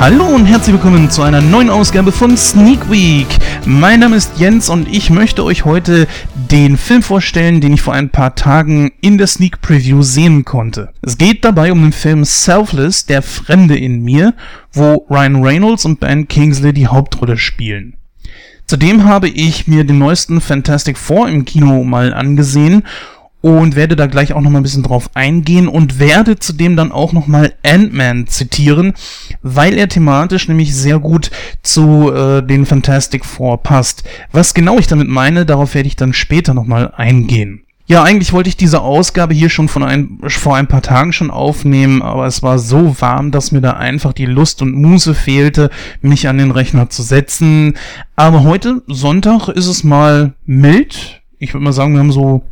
Hallo und herzlich willkommen zu einer neuen Ausgabe von Sneak Week. Mein Name ist Jens und ich möchte euch heute den Film vorstellen, den ich vor ein paar Tagen in der Sneak Preview sehen konnte. Es geht dabei um den Film Selfless, der Fremde in mir, wo Ryan Reynolds und Ben Kingsley die Hauptrolle spielen. Zudem habe ich mir den neuesten Fantastic Four im Kino mal angesehen und werde da gleich auch noch mal ein bisschen drauf eingehen und werde zudem dann auch noch mal Ant-Man zitieren, weil er thematisch nämlich sehr gut zu äh, den Fantastic Four passt. Was genau ich damit meine, darauf werde ich dann später noch mal eingehen. Ja, eigentlich wollte ich diese Ausgabe hier schon von ein, vor ein paar Tagen schon aufnehmen, aber es war so warm, dass mir da einfach die Lust und Muße fehlte, mich an den Rechner zu setzen. Aber heute, Sonntag, ist es mal mild. Ich würde mal sagen, wir haben so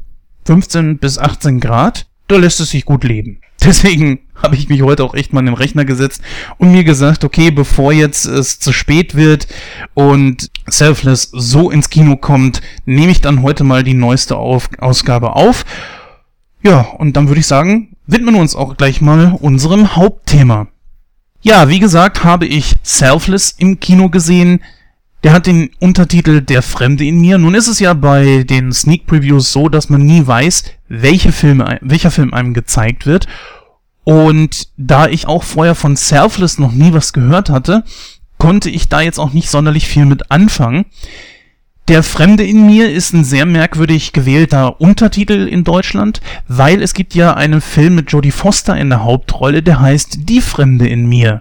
15 bis 18 Grad, da lässt es sich gut leben. Deswegen habe ich mich heute auch echt mal in den Rechner gesetzt und mir gesagt, okay, bevor jetzt es zu spät wird und Selfless so ins Kino kommt, nehme ich dann heute mal die neueste auf Ausgabe auf. Ja, und dann würde ich sagen, widmen wir uns auch gleich mal unserem Hauptthema. Ja, wie gesagt, habe ich Selfless im Kino gesehen. Der hat den Untertitel Der Fremde in mir. Nun ist es ja bei den Sneak Previews so, dass man nie weiß, welche Filme, welcher Film einem gezeigt wird. Und da ich auch vorher von Selfless noch nie was gehört hatte, konnte ich da jetzt auch nicht sonderlich viel mit anfangen. Der Fremde in mir ist ein sehr merkwürdig gewählter Untertitel in Deutschland, weil es gibt ja einen Film mit Jodie Foster in der Hauptrolle, der heißt Die Fremde in mir.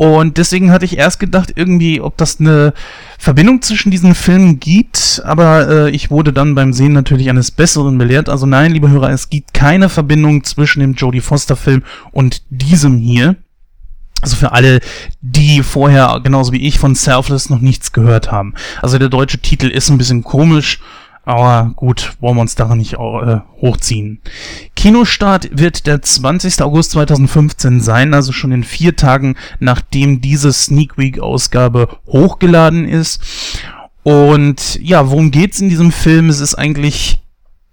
Und deswegen hatte ich erst gedacht, irgendwie, ob das eine Verbindung zwischen diesen Filmen gibt, aber äh, ich wurde dann beim Sehen natürlich eines Besseren belehrt. Also nein, liebe Hörer, es gibt keine Verbindung zwischen dem Jodie Foster Film und diesem hier. Also für alle, die vorher, genauso wie ich, von Selfless noch nichts gehört haben. Also der deutsche Titel ist ein bisschen komisch aber gut, wollen wir uns daran nicht äh, hochziehen. Kinostart wird der 20. August 2015 sein, also schon in vier Tagen, nachdem diese Sneak Week Ausgabe hochgeladen ist. Und ja, worum geht's in diesem Film? Es ist eigentlich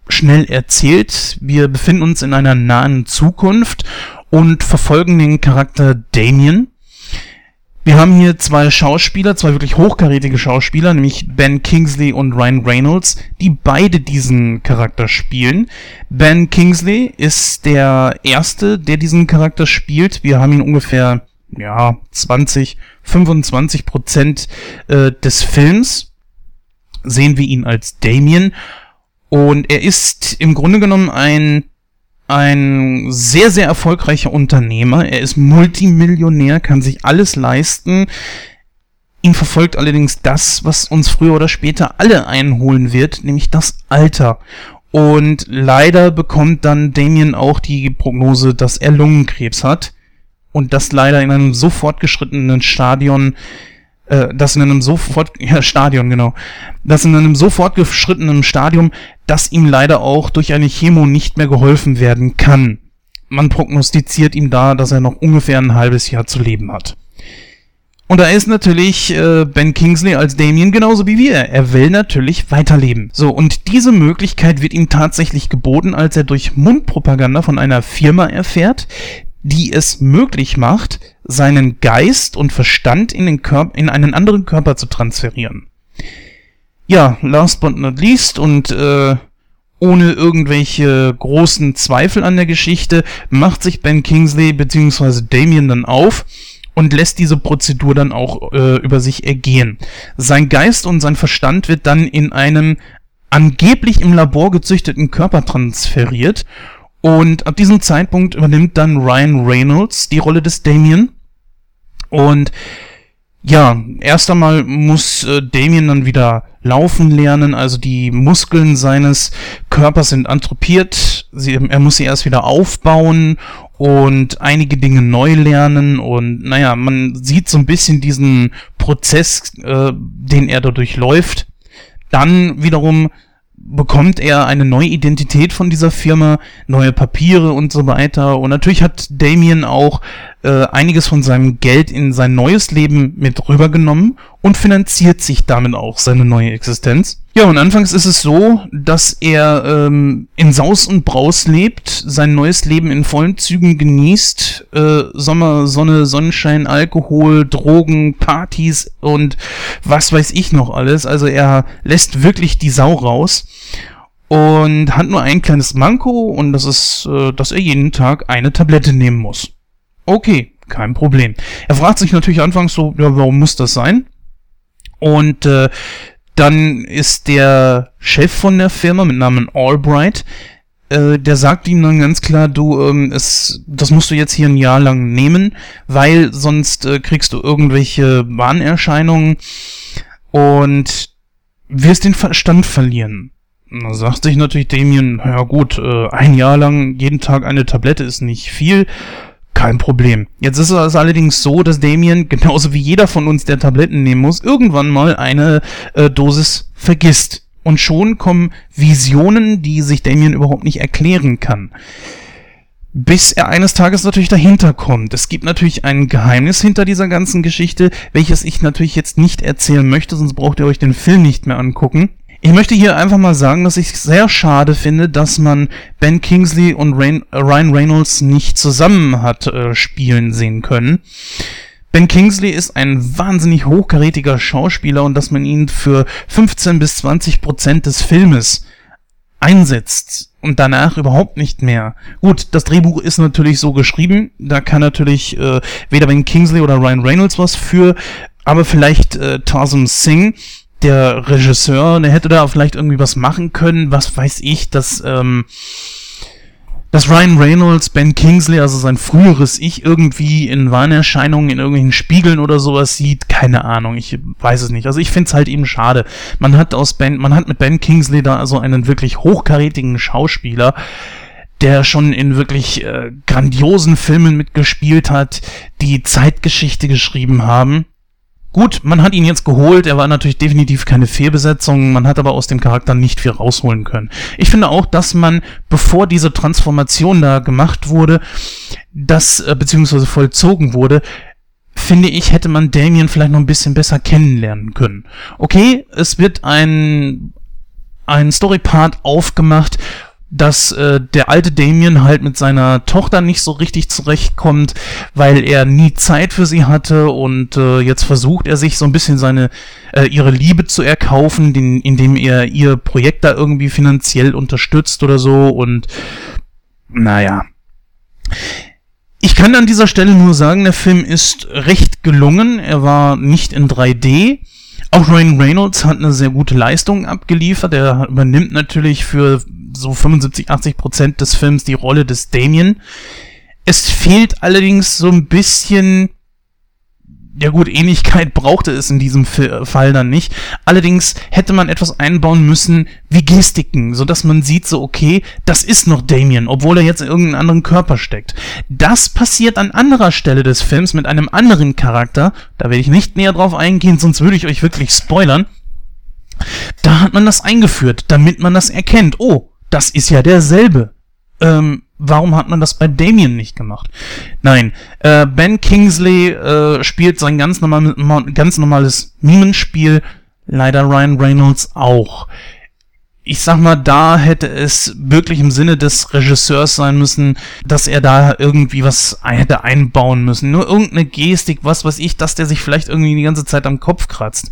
schnell erzählt. Wir befinden uns in einer nahen Zukunft und verfolgen den Charakter Damien wir haben hier zwei Schauspieler, zwei wirklich hochkarätige Schauspieler, nämlich Ben Kingsley und Ryan Reynolds, die beide diesen Charakter spielen. Ben Kingsley ist der erste, der diesen Charakter spielt. Wir haben ihn ungefähr, ja, 20, 25 Prozent äh, des Films. Sehen wir ihn als Damien. Und er ist im Grunde genommen ein ein sehr, sehr erfolgreicher Unternehmer. Er ist Multimillionär, kann sich alles leisten. Ihn verfolgt allerdings das, was uns früher oder später alle einholen wird, nämlich das Alter. Und leider bekommt dann Damien auch die Prognose, dass er Lungenkrebs hat. Und das leider in einem so fortgeschrittenen Stadion, äh, das in einem so fort, ja, Stadion, genau, das in einem so fortgeschrittenen Stadium, dass ihm leider auch durch eine Chemo nicht mehr geholfen werden kann. Man prognostiziert ihm da, dass er noch ungefähr ein halbes Jahr zu leben hat. Und da ist natürlich äh, Ben Kingsley als Damien genauso wie wir. Er will natürlich weiterleben. So, und diese Möglichkeit wird ihm tatsächlich geboten, als er durch Mundpropaganda von einer Firma erfährt, die es möglich macht, seinen Geist und Verstand in, den Körper, in einen anderen Körper zu transferieren. Ja, last but not least und äh, ohne irgendwelche großen Zweifel an der Geschichte macht sich Ben Kingsley bzw. Damien dann auf und lässt diese Prozedur dann auch äh, über sich ergehen. Sein Geist und sein Verstand wird dann in einem angeblich im Labor gezüchteten Körper transferiert und ab diesem Zeitpunkt übernimmt dann Ryan Reynolds die Rolle des Damien und ja, erst einmal muss äh, Damien dann wieder laufen lernen, also die Muskeln seines Körpers sind anthropiert, sie, er muss sie erst wieder aufbauen und einige Dinge neu lernen. Und naja, man sieht so ein bisschen diesen Prozess, äh, den er dadurch läuft. Dann wiederum bekommt er eine neue Identität von dieser Firma, neue Papiere und so weiter. Und natürlich hat Damien auch äh, einiges von seinem Geld in sein neues Leben mit rübergenommen und finanziert sich damit auch seine neue Existenz. Ja, und anfangs ist es so, dass er ähm, in Saus und Braus lebt, sein neues Leben in vollen Zügen genießt, äh, Sommer, Sonne, Sonnenschein, Alkohol, Drogen, Partys und was weiß ich noch alles. Also er lässt wirklich die Sau raus und hat nur ein kleines Manko und das ist, äh, dass er jeden Tag eine Tablette nehmen muss. Okay, kein Problem. Er fragt sich natürlich anfangs so, ja, warum muss das sein? Und äh, dann ist der Chef von der Firma mit Namen Albright, äh, der sagt ihm dann ganz klar, du, ähm, es, das musst du jetzt hier ein Jahr lang nehmen, weil sonst äh, kriegst du irgendwelche Warnerscheinungen und wirst den Verstand verlieren. Da sagt sich natürlich Damien, ja gut, äh, ein Jahr lang jeden Tag eine Tablette ist nicht viel, kein Problem. Jetzt ist es allerdings so, dass Damien, genauso wie jeder von uns, der Tabletten nehmen muss, irgendwann mal eine äh, Dosis vergisst. Und schon kommen Visionen, die sich Damien überhaupt nicht erklären kann. Bis er eines Tages natürlich dahinter kommt. Es gibt natürlich ein Geheimnis hinter dieser ganzen Geschichte, welches ich natürlich jetzt nicht erzählen möchte, sonst braucht ihr euch den Film nicht mehr angucken. Ich möchte hier einfach mal sagen, dass ich sehr schade finde, dass man Ben Kingsley und Rain, Ryan Reynolds nicht zusammen hat äh, spielen sehen können. Ben Kingsley ist ein wahnsinnig hochkarätiger Schauspieler und dass man ihn für 15 bis 20 Prozent des Filmes einsetzt und danach überhaupt nicht mehr. Gut, das Drehbuch ist natürlich so geschrieben, da kann natürlich äh, weder Ben Kingsley oder Ryan Reynolds was für, aber vielleicht äh, Tarsum Singh, der Regisseur, der hätte da vielleicht irgendwie was machen können, was weiß ich, dass, ähm, dass Ryan Reynolds, Ben Kingsley, also sein früheres Ich, irgendwie in Warnerscheinungen, in irgendwelchen Spiegeln oder sowas sieht, keine Ahnung, ich weiß es nicht. Also ich finde es halt eben schade. Man hat aus Ben, man hat mit Ben Kingsley da also einen wirklich hochkarätigen Schauspieler, der schon in wirklich äh, grandiosen Filmen mitgespielt hat, die Zeitgeschichte geschrieben haben Gut, man hat ihn jetzt geholt, er war natürlich definitiv keine Fehlbesetzung, man hat aber aus dem Charakter nicht viel rausholen können. Ich finde auch, dass man, bevor diese Transformation da gemacht wurde, das, äh, beziehungsweise vollzogen wurde, finde ich, hätte man Damien vielleicht noch ein bisschen besser kennenlernen können. Okay, es wird ein, ein Storypart aufgemacht, dass äh, der alte Damien halt mit seiner Tochter nicht so richtig zurechtkommt, weil er nie Zeit für sie hatte und äh, jetzt versucht er sich so ein bisschen seine äh, ihre Liebe zu erkaufen, den, indem er ihr Projekt da irgendwie finanziell unterstützt oder so und naja. Ich kann an dieser Stelle nur sagen, der Film ist recht gelungen. Er war nicht in 3D. Auch Ryan Reynolds hat eine sehr gute Leistung abgeliefert. Er übernimmt natürlich für so 75, 80 Prozent des Films die Rolle des Damien. Es fehlt allerdings so ein bisschen ja gut, Ähnlichkeit brauchte es in diesem Fall dann nicht. Allerdings hätte man etwas einbauen müssen wie Gestiken, so dass man sieht so, okay, das ist noch Damien, obwohl er jetzt in irgendeinem anderen Körper steckt. Das passiert an anderer Stelle des Films mit einem anderen Charakter. Da werde ich nicht näher drauf eingehen, sonst würde ich euch wirklich spoilern. Da hat man das eingeführt, damit man das erkennt. Oh, das ist ja derselbe. Ähm, warum hat man das bei Damien nicht gemacht? Nein, äh, Ben Kingsley äh, spielt sein ganz, normal, ganz normales Mimenspiel, leider Ryan Reynolds auch. Ich sag mal, da hätte es wirklich im Sinne des Regisseurs sein müssen, dass er da irgendwie was hätte einbauen müssen. Nur irgendeine Gestik, was weiß ich, dass der sich vielleicht irgendwie die ganze Zeit am Kopf kratzt.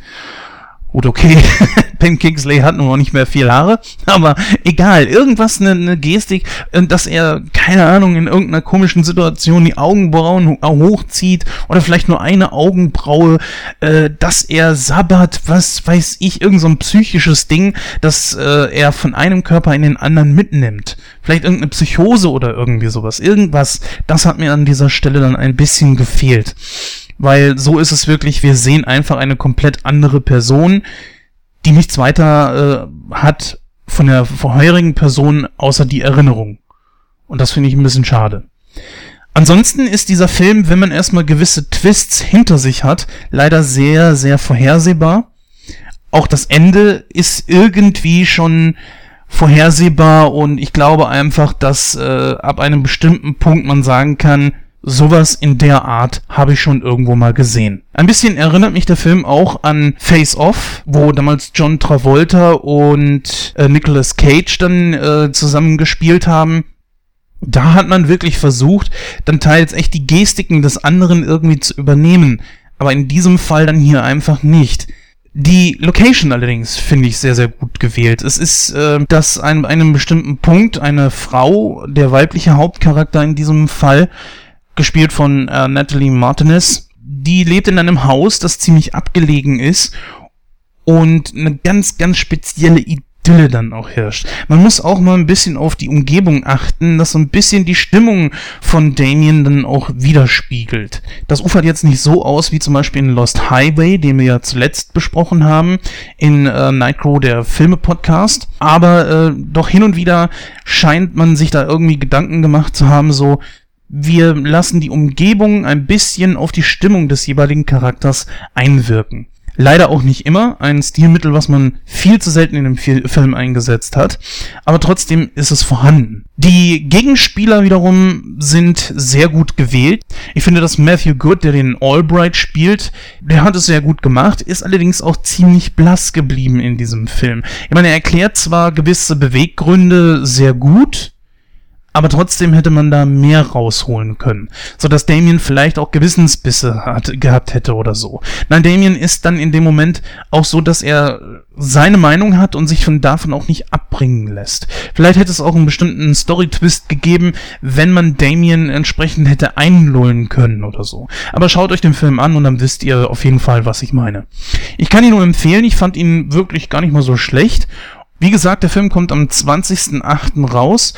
Gut, okay, Ben Kingsley hat nun noch nicht mehr viel Haare, aber egal, irgendwas, eine, eine Gestik, äh, dass er, keine Ahnung, in irgendeiner komischen Situation die Augenbrauen hochzieht oder vielleicht nur eine Augenbraue, äh, dass er sabbert, was weiß ich, irgend so ein psychisches Ding, dass äh, er von einem Körper in den anderen mitnimmt. Vielleicht irgendeine Psychose oder irgendwie sowas. Irgendwas, das hat mir an dieser Stelle dann ein bisschen gefehlt weil so ist es wirklich, wir sehen einfach eine komplett andere Person, die nichts weiter äh, hat von der vorherigen Person außer die Erinnerung. Und das finde ich ein bisschen schade. Ansonsten ist dieser Film, wenn man erstmal gewisse Twists hinter sich hat, leider sehr, sehr vorhersehbar. Auch das Ende ist irgendwie schon vorhersehbar und ich glaube einfach, dass äh, ab einem bestimmten Punkt man sagen kann, sowas in der Art habe ich schon irgendwo mal gesehen. Ein bisschen erinnert mich der Film auch an Face Off, wo damals John Travolta und äh, Nicolas Cage dann äh, zusammen gespielt haben. Da hat man wirklich versucht, dann teils echt die Gestiken des anderen irgendwie zu übernehmen. Aber in diesem Fall dann hier einfach nicht. Die Location allerdings finde ich sehr, sehr gut gewählt. Es ist, äh, dass an einem bestimmten Punkt eine Frau, der weibliche Hauptcharakter in diesem Fall, gespielt von äh, Natalie Martinez, die lebt in einem Haus, das ziemlich abgelegen ist und eine ganz, ganz spezielle Idylle dann auch herrscht. Man muss auch mal ein bisschen auf die Umgebung achten, dass so ein bisschen die Stimmung von Damien dann auch widerspiegelt. Das ufert jetzt nicht so aus wie zum Beispiel in Lost Highway, den wir ja zuletzt besprochen haben, in äh, Nightcrow, der Filme-Podcast. Aber äh, doch hin und wieder scheint man sich da irgendwie Gedanken gemacht zu haben, so, wir lassen die Umgebung ein bisschen auf die Stimmung des jeweiligen Charakters einwirken. Leider auch nicht immer ein Stilmittel, was man viel zu selten in dem Film eingesetzt hat, aber trotzdem ist es vorhanden. Die Gegenspieler wiederum sind sehr gut gewählt. Ich finde, dass Matthew Good, der den Albright spielt, der hat es sehr gut gemacht, ist allerdings auch ziemlich blass geblieben in diesem Film. Ich meine, er erklärt zwar gewisse Beweggründe sehr gut, aber trotzdem hätte man da mehr rausholen können, so dass Damien vielleicht auch Gewissensbisse hat, gehabt hätte oder so. Nein, Damien ist dann in dem Moment auch so, dass er seine Meinung hat und sich von davon auch nicht abbringen lässt. Vielleicht hätte es auch einen bestimmten Story-Twist gegeben, wenn man Damien entsprechend hätte einlullen können oder so. Aber schaut euch den Film an und dann wisst ihr auf jeden Fall, was ich meine. Ich kann ihn nur empfehlen, ich fand ihn wirklich gar nicht mal so schlecht. Wie gesagt, der Film kommt am 20.08. raus.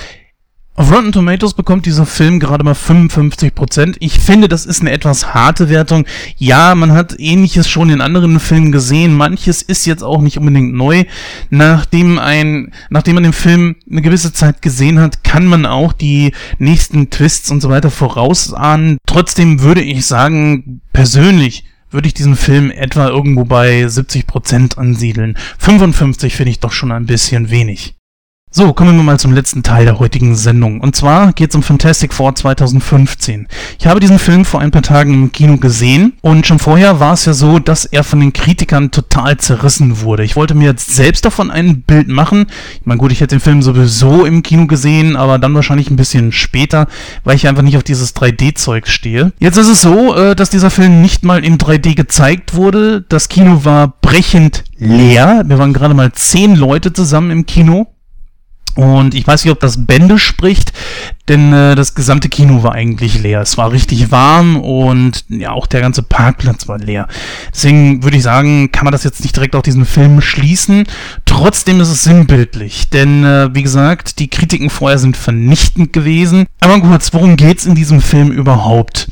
Auf Rotten Tomatoes bekommt dieser Film gerade mal 55%. Ich finde, das ist eine etwas harte Wertung. Ja, man hat ähnliches schon in anderen Filmen gesehen. Manches ist jetzt auch nicht unbedingt neu. Nachdem ein, nachdem man den Film eine gewisse Zeit gesehen hat, kann man auch die nächsten Twists und so weiter vorausahnen. Trotzdem würde ich sagen, persönlich würde ich diesen Film etwa irgendwo bei 70% ansiedeln. 55 finde ich doch schon ein bisschen wenig. So, kommen wir mal zum letzten Teil der heutigen Sendung. Und zwar geht es um Fantastic Four 2015. Ich habe diesen Film vor ein paar Tagen im Kino gesehen und schon vorher war es ja so, dass er von den Kritikern total zerrissen wurde. Ich wollte mir jetzt selbst davon ein Bild machen. Ich meine, gut, ich hätte den Film sowieso im Kino gesehen, aber dann wahrscheinlich ein bisschen später, weil ich einfach nicht auf dieses 3D-Zeug stehe. Jetzt ist es so, äh, dass dieser Film nicht mal in 3D gezeigt wurde. Das Kino war brechend leer. Wir waren gerade mal zehn Leute zusammen im Kino. Und ich weiß nicht, ob das Bände spricht, denn äh, das gesamte Kino war eigentlich leer. Es war richtig warm und ja, auch der ganze Parkplatz war leer. Deswegen würde ich sagen, kann man das jetzt nicht direkt auf diesen Film schließen. Trotzdem ist es sinnbildlich, denn äh, wie gesagt, die Kritiken vorher sind vernichtend gewesen. Aber kurz, worum geht's in diesem Film überhaupt?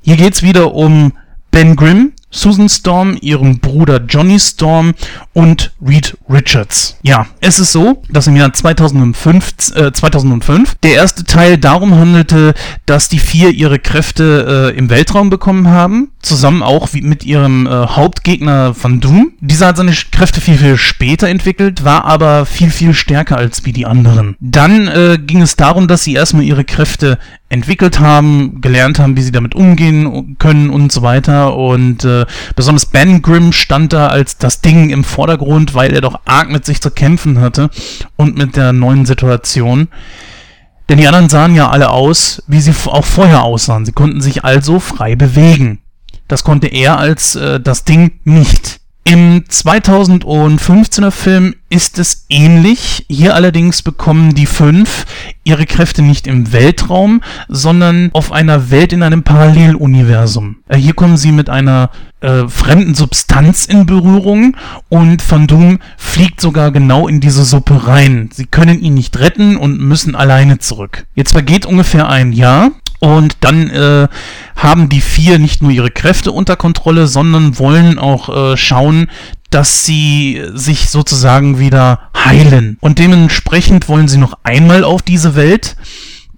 Hier geht's wieder um Ben Grimm, Susan Storm, ihrem Bruder Johnny Storm und Reed Richards. Ja, es ist so, dass im Jahr 2005, äh, 2005 der erste Teil darum handelte, dass die vier ihre Kräfte äh, im Weltraum bekommen haben, zusammen auch wie mit ihrem äh, Hauptgegner Van Doom. Dieser hat seine Kräfte viel, viel später entwickelt, war aber viel, viel stärker als wie die anderen. Dann äh, ging es darum, dass sie erstmal ihre Kräfte entwickelt haben, gelernt haben, wie sie damit umgehen können und so weiter. Und äh, besonders Ben Grimm stand da als das Ding im Vordergrund, weil er doch arg mit sich zu kämpfen hatte und mit der neuen Situation. Denn die anderen sahen ja alle aus, wie sie auch vorher aussahen. Sie konnten sich also frei bewegen. Das konnte er als äh, das Ding nicht. Im 2015er Film ist es ähnlich. Hier allerdings bekommen die fünf ihre Kräfte nicht im Weltraum, sondern auf einer Welt in einem Paralleluniversum. Äh, hier kommen sie mit einer äh, fremden Substanz in Berührung und Van Doom fliegt sogar genau in diese Suppe rein. Sie können ihn nicht retten und müssen alleine zurück. Jetzt vergeht ungefähr ein Jahr und dann äh, haben die vier nicht nur ihre Kräfte unter Kontrolle, sondern wollen auch äh, schauen, dass sie sich sozusagen wieder heilen. Und dementsprechend wollen sie noch einmal auf diese Welt.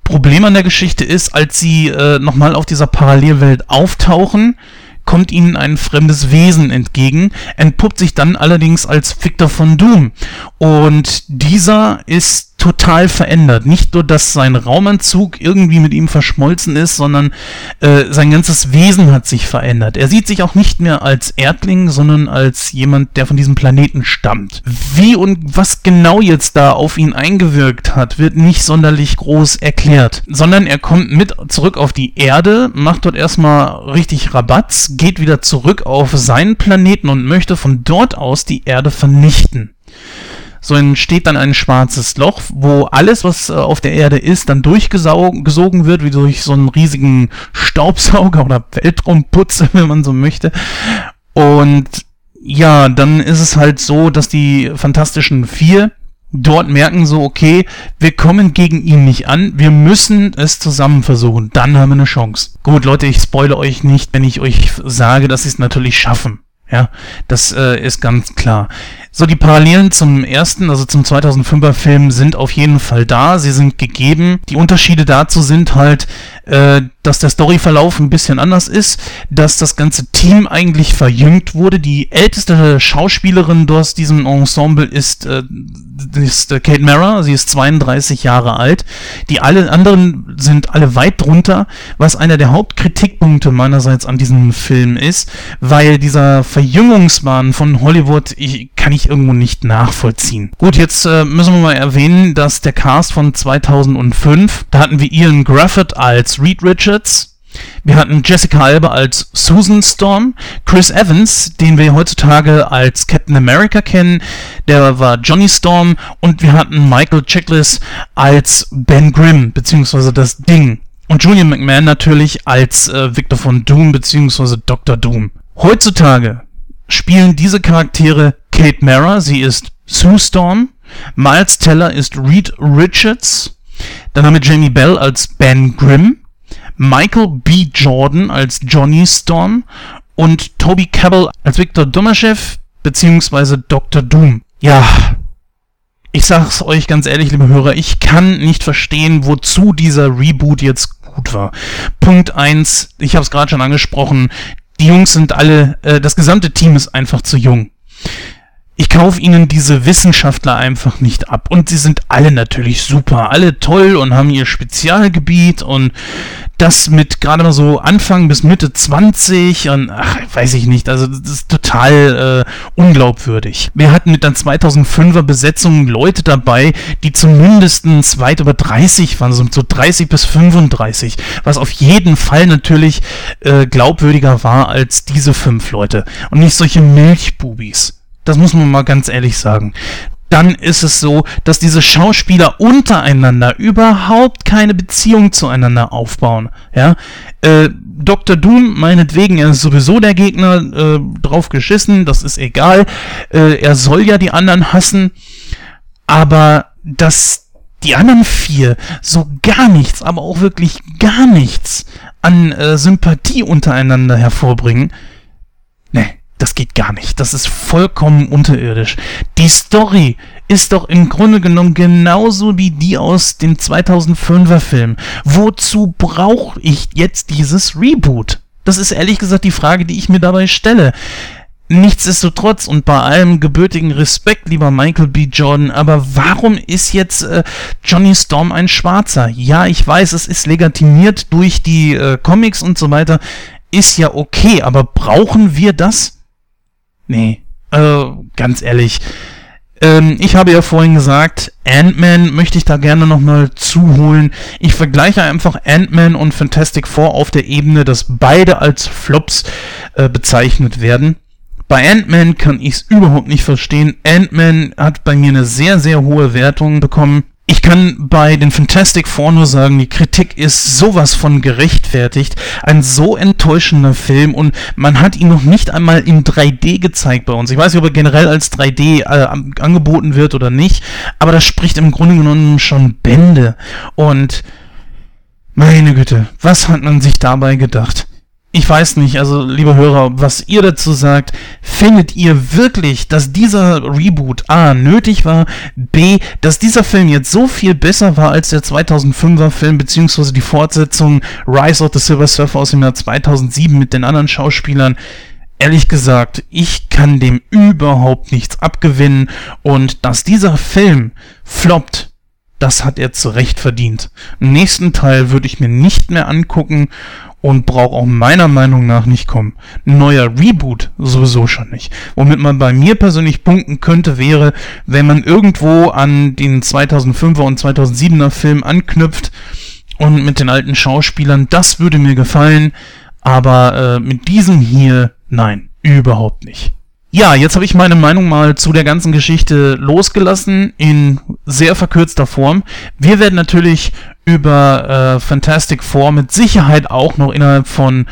Problem an der Geschichte ist, als sie äh, nochmal auf dieser Parallelwelt auftauchen, kommt ihnen ein fremdes Wesen entgegen, entpuppt sich dann allerdings als Victor von Doom. Und dieser ist total verändert. Nicht nur, dass sein Raumanzug irgendwie mit ihm verschmolzen ist, sondern äh, sein ganzes Wesen hat sich verändert. Er sieht sich auch nicht mehr als Erdling, sondern als jemand, der von diesem Planeten stammt. Wie und was genau jetzt da auf ihn eingewirkt hat, wird nicht sonderlich groß erklärt, sondern er kommt mit zurück auf die Erde, macht dort erstmal richtig Rabatz, geht wieder zurück auf seinen Planeten und möchte von dort aus die Erde vernichten. So entsteht dann ein schwarzes Loch, wo alles, was äh, auf der Erde ist, dann durchgesogen wird, wie durch so einen riesigen Staubsauger oder Weltraumputze, wenn man so möchte. Und ja, dann ist es halt so, dass die Fantastischen Vier dort merken so, okay, wir kommen gegen ihn nicht an, wir müssen es zusammen versuchen, dann haben wir eine Chance. Gut, Leute, ich spoile euch nicht, wenn ich euch sage, dass sie es natürlich schaffen. Ja, das äh, ist ganz klar. So, die Parallelen zum ersten, also zum 2005er Film sind auf jeden Fall da, sie sind gegeben. Die Unterschiede dazu sind halt, äh, dass der Storyverlauf ein bisschen anders ist, dass das ganze Team eigentlich verjüngt wurde. Die älteste Schauspielerin aus diesem Ensemble ist, äh, ist äh, Kate Mara, sie ist 32 Jahre alt. Die alle anderen sind alle weit drunter, was einer der Hauptkritikpunkte meinerseits an diesem Film ist, weil dieser Verjüngungswahn von Hollywood ich, kann ich irgendwo nicht nachvollziehen. Gut, jetzt äh, müssen wir mal erwähnen, dass der Cast von 2005, da hatten wir Ian Graffett als Reed Richards, wir hatten Jessica Alba als Susan Storm, Chris Evans, den wir heutzutage als Captain America kennen, der war Johnny Storm und wir hatten Michael Chiklis als Ben Grimm, beziehungsweise das Ding. Und Julian McMahon natürlich als äh, Victor von Doom, beziehungsweise Dr. Doom. Heutzutage spielen diese Charaktere Kate Mara, sie ist Sue Storm, Miles Teller ist Reed Richards, dann haben wir Jamie Bell als Ben Grimm, Michael B. Jordan als Johnny Storm und Toby Cabell als Victor Domaschew beziehungsweise Dr. Doom. Ja, ich sag's euch ganz ehrlich, liebe Hörer, ich kann nicht verstehen, wozu dieser Reboot jetzt gut war. Punkt eins, ich habe es gerade schon angesprochen, die Jungs sind alle, äh, das gesamte Team ist einfach zu jung ich kaufe ihnen diese Wissenschaftler einfach nicht ab. Und sie sind alle natürlich super, alle toll und haben ihr Spezialgebiet und das mit gerade mal so Anfang bis Mitte 20 und ach, weiß ich nicht, also das ist total äh, unglaubwürdig. Wir hatten mit der 2005er Besetzung Leute dabei, die zumindest weit über 30 waren, so 30 bis 35, was auf jeden Fall natürlich äh, glaubwürdiger war als diese fünf Leute und nicht solche Milchbubis. Das muss man mal ganz ehrlich sagen. Dann ist es so, dass diese Schauspieler untereinander überhaupt keine Beziehung zueinander aufbauen. Ja, äh, Dr. Doom, meinetwegen, er ist sowieso der Gegner, äh, drauf geschissen, das ist egal. Äh, er soll ja die anderen hassen, aber dass die anderen vier so gar nichts, aber auch wirklich gar nichts an äh, Sympathie untereinander hervorbringen, das geht gar nicht. Das ist vollkommen unterirdisch. Die Story ist doch im Grunde genommen genauso wie die aus dem 2005er Film. Wozu brauche ich jetzt dieses Reboot? Das ist ehrlich gesagt die Frage, die ich mir dabei stelle. Nichtsdestotrotz und bei allem gebürtigen Respekt, lieber Michael B. Jordan, aber warum ist jetzt äh, Johnny Storm ein Schwarzer? Ja, ich weiß, es ist legitimiert durch die äh, Comics und so weiter, ist ja okay, aber brauchen wir das? Nee, also ganz ehrlich. Ähm, ich habe ja vorhin gesagt, Ant-Man möchte ich da gerne nochmal zuholen. Ich vergleiche einfach Ant-Man und Fantastic Four auf der Ebene, dass beide als Flops äh, bezeichnet werden. Bei Ant-Man kann ich es überhaupt nicht verstehen. Ant-Man hat bei mir eine sehr, sehr hohe Wertung bekommen. Ich kann bei den Fantastic Four nur sagen, die Kritik ist sowas von gerechtfertigt. Ein so enttäuschender Film und man hat ihn noch nicht einmal in 3D gezeigt bei uns. Ich weiß nicht, ob er generell als 3D äh, angeboten wird oder nicht, aber das spricht im Grunde genommen schon Bände. Und meine Güte, was hat man sich dabei gedacht? Ich weiß nicht, also liebe Hörer, was ihr dazu sagt. Findet ihr wirklich, dass dieser Reboot A nötig war, B, dass dieser Film jetzt so viel besser war als der 2005er Film, beziehungsweise die Fortsetzung Rise of the Silver Surfer aus dem Jahr 2007 mit den anderen Schauspielern? Ehrlich gesagt, ich kann dem überhaupt nichts abgewinnen und dass dieser Film floppt, das hat er zu Recht verdient. Den nächsten Teil würde ich mir nicht mehr angucken und braucht auch meiner Meinung nach nicht kommen. Ein neuer Reboot sowieso schon nicht. Womit man bei mir persönlich punkten könnte, wäre, wenn man irgendwo an den 2005er und 2007er Film anknüpft und mit den alten Schauspielern, das würde mir gefallen, aber äh, mit diesem hier, nein, überhaupt nicht. Ja, jetzt habe ich meine Meinung mal zu der ganzen Geschichte losgelassen in sehr verkürzter Form. Wir werden natürlich über äh, Fantastic Four mit Sicherheit auch noch innerhalb von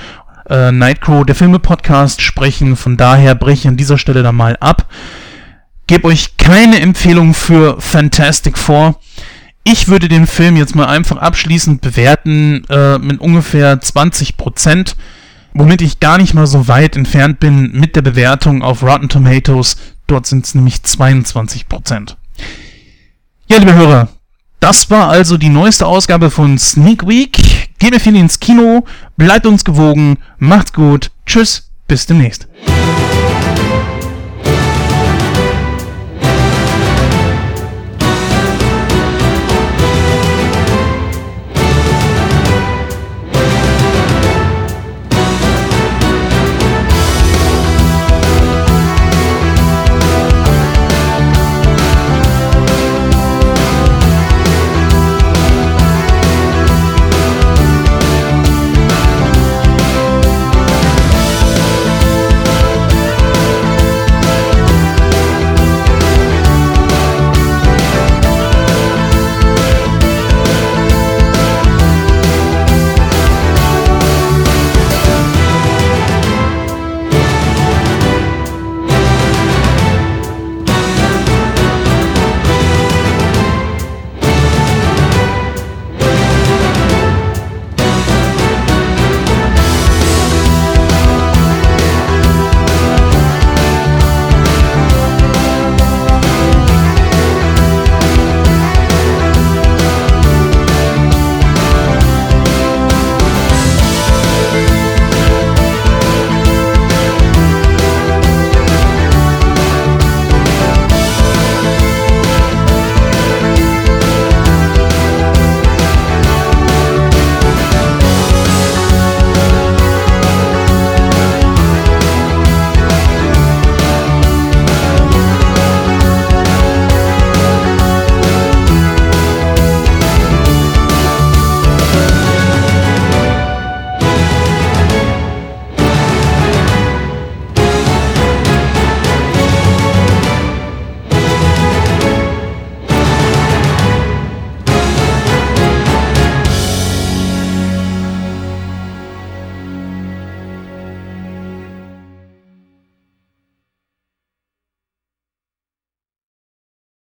äh, Nightcrow, der Filme-Podcast, sprechen. Von daher breche ich an dieser Stelle dann mal ab. Gebe euch keine Empfehlung für Fantastic Four. Ich würde den Film jetzt mal einfach abschließend bewerten äh, mit ungefähr 20 Prozent womit ich gar nicht mal so weit entfernt bin mit der Bewertung auf Rotten Tomatoes. Dort sind es nämlich 22%. Ja, liebe Hörer, das war also die neueste Ausgabe von Sneak Week. Geht mir viel ins Kino, bleibt uns gewogen, macht's gut, tschüss, bis demnächst.